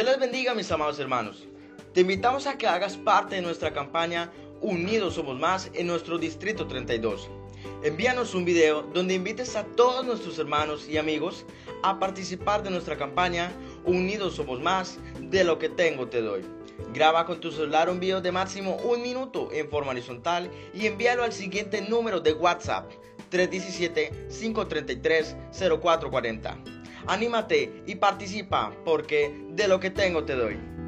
Dios les bendiga mis amados hermanos. Te invitamos a que hagas parte de nuestra campaña Unidos Somos Más en nuestro Distrito 32. Envíanos un video donde invites a todos nuestros hermanos y amigos a participar de nuestra campaña Unidos Somos Más, de lo que tengo te doy. Graba con tu celular un video de máximo un minuto en forma horizontal y envíalo al siguiente número de WhatsApp 317-533-0440. Anímate y participa porque de lo que tengo te doy.